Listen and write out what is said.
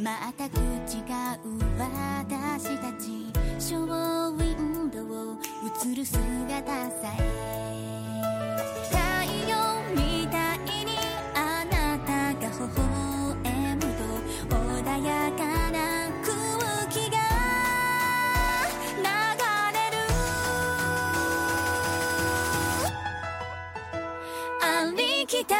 また違う私たちショーウィンドウ映る姿さえ。太陽みたいにあなたが微笑むと穏やかな空気が流れる。ありきた